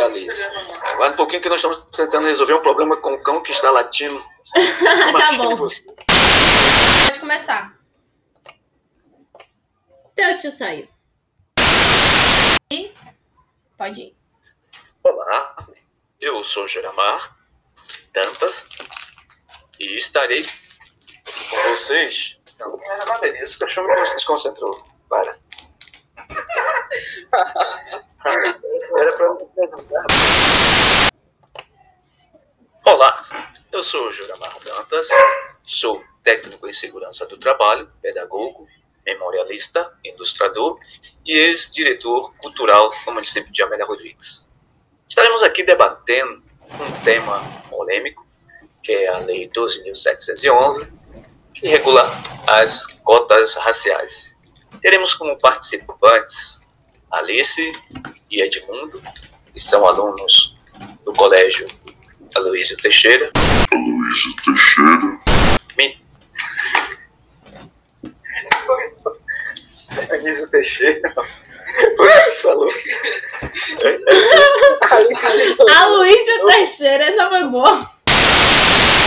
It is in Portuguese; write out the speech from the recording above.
Alice. Aguarda um pouquinho que nós estamos tentando resolver um problema com o cão que está latindo. tá bom. Você. Pode começar. Teu tio saiu. Pode ir. Olá, eu sou Geramar Dantas e estarei com vocês. Não, não era nada disso, o cachorro não se desconcentrou. Para. Era me apresentar. Olá, eu sou Juramar Dantas, sou técnico em segurança do trabalho, pedagogo, memorialista, ilustrador e ex-diretor cultural do município de Amélia Rodrigues. Estaremos aqui debatendo um tema polêmico, que é a Lei 12.711, que regula as cotas raciais. Teremos como participantes Alice e Edmundo, que são alunos do Colégio Aloysio Teixeira. Aloysio Teixeira. Mi... Aloysio Teixeira. Você falou. A Luísa Teixeira, essa foi boa.